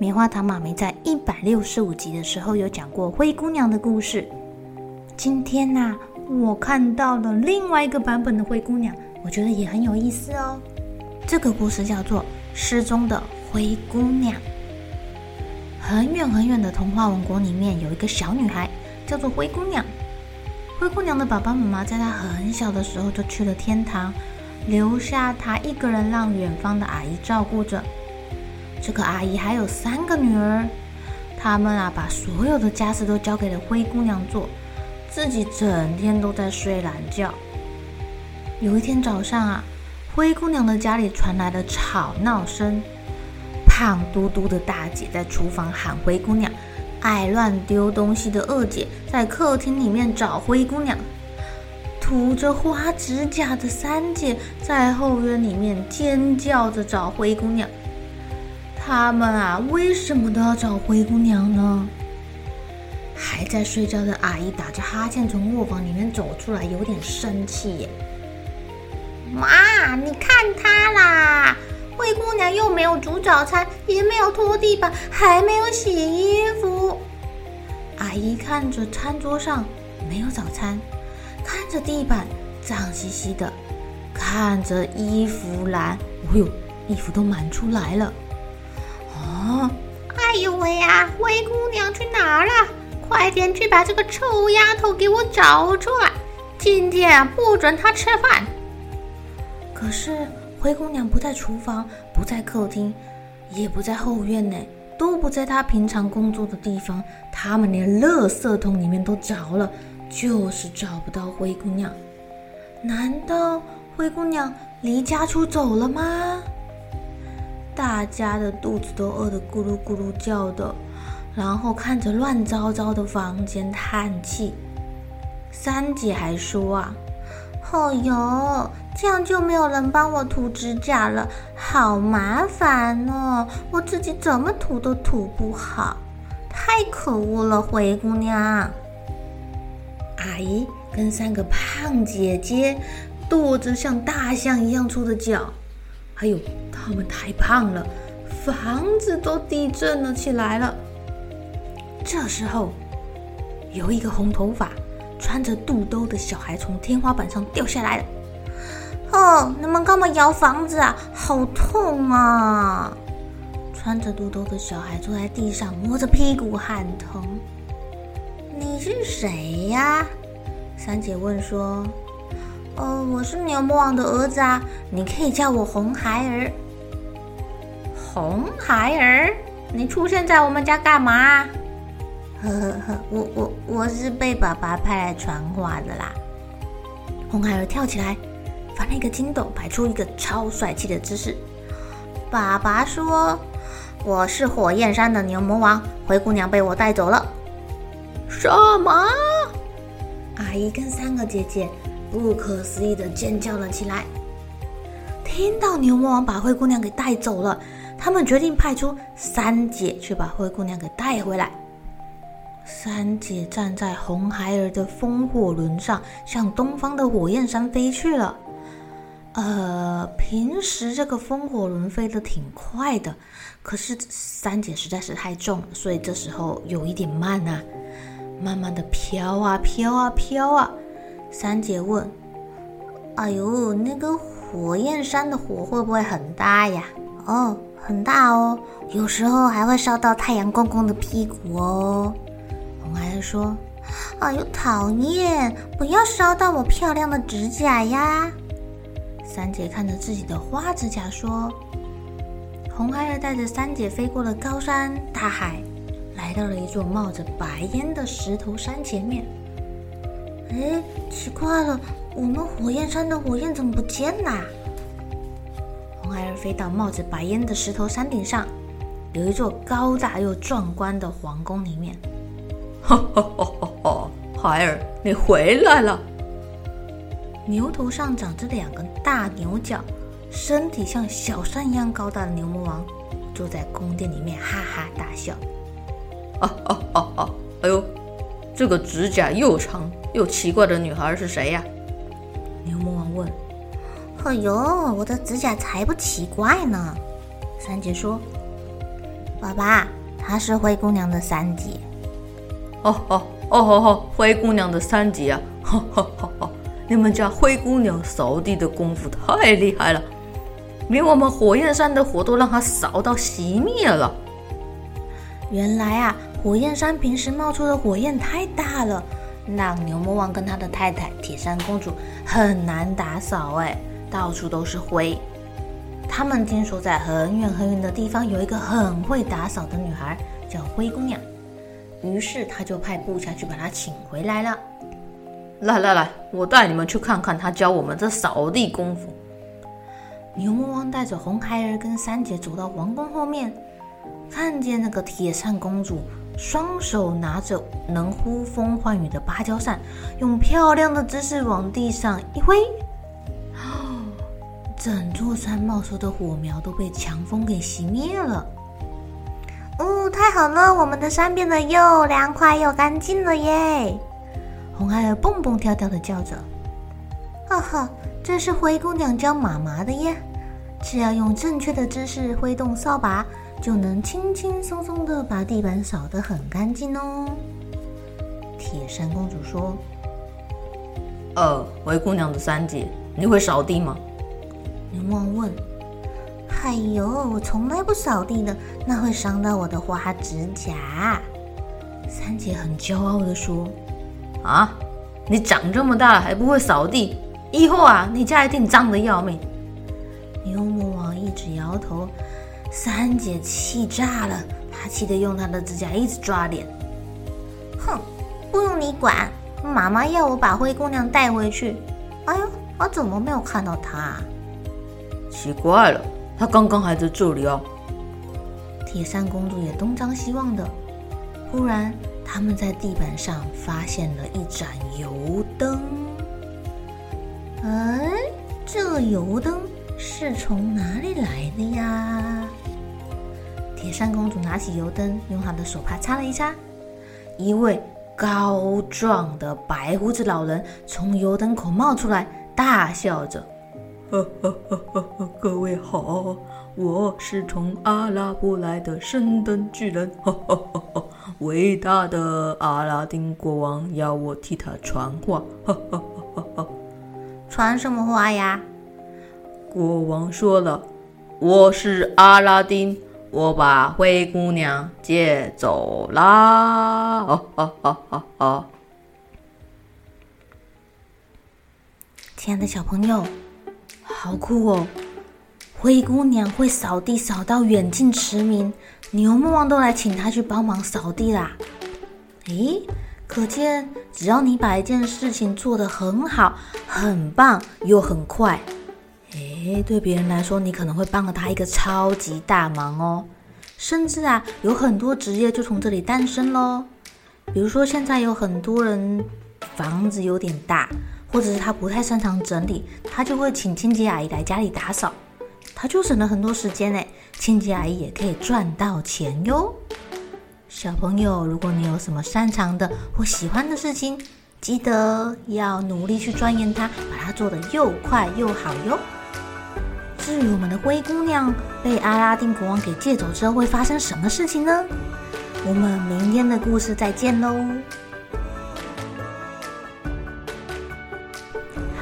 棉花糖妈咪在一百六十五集的时候有讲过灰姑娘的故事。今天呢、我看到了另外一个版本的灰姑娘，我觉得也很有意思哦。这个故事叫做《失踪的灰姑娘》。很远很远的童话王国里面有一个小女孩，叫做灰姑娘。灰姑娘的爸爸妈妈在她很小的时候就去了天堂。留下她一个人，让远方的阿姨照顾着。这个阿姨还有三个女儿，他们啊，把所有的家事都交给了灰姑娘做，自己整天都在睡懒觉。有一天早上啊，灰姑娘的家里传来了吵闹声，胖嘟嘟的大姐在厨房喊灰姑娘，爱乱丢东西的二姐在客厅里面找灰姑娘。涂着花指甲的三姐在后院里面尖叫着找灰姑娘。他们啊，为什么都要找灰姑娘呢？还在睡觉的阿姨打着哈欠从卧房里面走出来，有点生气耶。妈，你看她啦！灰姑娘又没有煮早餐，也没有拖地板，还没有洗衣服。阿姨看着餐桌上没有早餐。看着地板脏兮兮的，看着衣服篮，哦呦，衣服都满出来了。哎呀，灰姑娘去哪儿了？快点去把这个臭丫头给我找出来！今天，不准她吃饭。可是灰姑娘不在厨房，不在客厅，也不在后院呢，都不在她平常工作的地方。他们连垃圾桶里面都找了。就是找不到灰姑娘，难道灰姑娘离家出走了吗？大家的肚子都饿得咕噜咕噜叫的，然后看着乱糟糟的房间叹气。三姐还说啊：“哦哟，这样就没有人帮我涂指甲了，好麻烦哦！我自己怎么涂都涂不好，太可恶了，灰姑娘。”阿姨跟三个胖姐姐跺着像大象一样粗的脚，还有他们太胖了，房子都地震了起来了。这时候，有一个红头发、穿着肚兜的小孩从天花板上掉下来了。哦，你们干嘛摇房子啊？好痛啊！穿着肚兜的小孩坐在地上，摸着屁股喊疼。你是谁呀？三姐问说：“哦，我是牛魔王的儿子啊，你可以叫我红孩儿。”红孩儿，你出现在我们家干嘛？呵呵呵，我我我是被爸爸派来传话的啦。红孩儿跳起来，翻了一个筋斗，摆出一个超帅气的姿势。爸爸说：“我是火焰山的牛魔王，灰姑娘被我带走了。”什么？阿姨跟三个姐姐不可思议地尖叫了起来。听到牛魔王把灰姑娘给带走了，他们决定派出三姐去把灰姑娘给带回来。三姐站在红孩儿的风火轮上，向东方的火焰山飞去了。呃，平时这个风火轮飞得挺快的，可是三姐实在是太重，所以这时候有一点慢啊。慢慢的飘啊飘啊飘啊，三姐问：“哎呦，那个火焰山的火会不会很大呀？”“哦，很大哦，有时候还会烧到太阳公公的屁股哦。”红孩儿说：“哎呦，讨厌！不要烧到我漂亮的指甲呀！”三姐看着自己的花指甲说：“红孩儿带着三姐飞过了高山大海，来到了一座冒着白烟的石头山前面。哎，奇怪了，我们火焰山的火焰怎么不见啦？”红孩儿飞到冒着白烟的石头山顶上，有一座高大又壮观的皇宫里面。哈哈哈哈哈！孩儿，你回来了。牛头上长着两个大牛角，身体像小山一样高大的牛魔王，坐在宫殿里面哈哈大笑。啊啊啊啊！哎呦，这个指甲又长又奇怪的女孩是谁呀？哎呦，我的指甲才不奇怪呢！三姐说：“爸爸，她是灰姑娘的三姐。”哦哦哦哦哦，灰姑娘的三姐啊！哈哈哈哈。你们家灰姑娘扫地的功夫太厉害了，连我们火焰山的火都让她扫到熄灭了。原来啊，火焰山平时冒出的火焰太大了，让牛魔王跟他的太太铁扇公主很难打扫，哎，到处都是灰。他们听说在很远很远的地方有一个很会打扫的女孩，叫灰姑娘，于是他就派部下去把她请回来了。来来来，我带你们去看看她教我们这扫地功夫。牛魔王带着红孩儿跟三姐走到皇宫后面，看见那个铁扇公主双手拿着能呼风唤雨的芭蕉扇，用漂亮的姿势往地上一挥，哦，整座山冒出的火苗都被强风给熄灭了。哦，太好了，我们的山变得又凉快又干净了耶！红孩儿蹦蹦跳跳的叫着：“哈哈，这是灰姑娘教妈妈的耶！只要用正确的姿势挥动扫把，就能轻轻松松的把地板扫得很干净哦。”铁扇公主说：“呃，灰姑娘的三姐，你会扫地吗？”牛魔王问：“哎呦，我从来不扫地的，那会伤到我的花指甲。”三姐很骄傲的说。啊！你长这么大还不会扫地，以后啊，你家一定脏的要命。牛魔王一直摇头，三姐气炸了，她气得用她的指甲一直抓脸。哼，不用你管，妈妈要我把灰姑娘带回去。哎呦，我怎么没有看到她？奇怪了，他刚刚还在这里哦。铁扇公主也东张西望的，忽然。他们在地板上发现了一盏油灯。哎，这油灯是从哪里来的呀？铁扇公主拿起油灯，用她的手帕擦了一擦。一位高壮的白胡子老人从油灯口冒出来，大笑着：“呵呵呵呵呵，各位好，我是从阿拉伯来的神灯巨人。呵呵呵呵”伟大的阿拉丁国王要我替他传话，哈哈哈哈！传什么话呀？国王说了：“我是阿拉丁，我把灰姑娘借走啦！”哈哈哈哈哈！亲爱的小朋友，好酷哦！灰姑娘会扫地，扫到远近驰名。牛魔王都来请她去帮忙扫地啦！诶，可见只要你把一件事情做得很好、很棒又很快，诶，对别人来说，你可能会帮了他一个超级大忙哦。甚至啊，有很多职业就从这里诞生喽。比如说，现在有很多人房子有点大，或者是他不太擅长整理，他就会请清洁阿姨来家里打扫。他就省了很多时间呢，清洁阿姨也可以赚到钱哟。小朋友，如果你有什么擅长的或喜欢的事情，记得要努力去钻研它，把它做得又快又好哟。至于我们的灰姑娘被阿拉丁国王给借走之后会发生什么事情呢？我们明天的故事再见喽。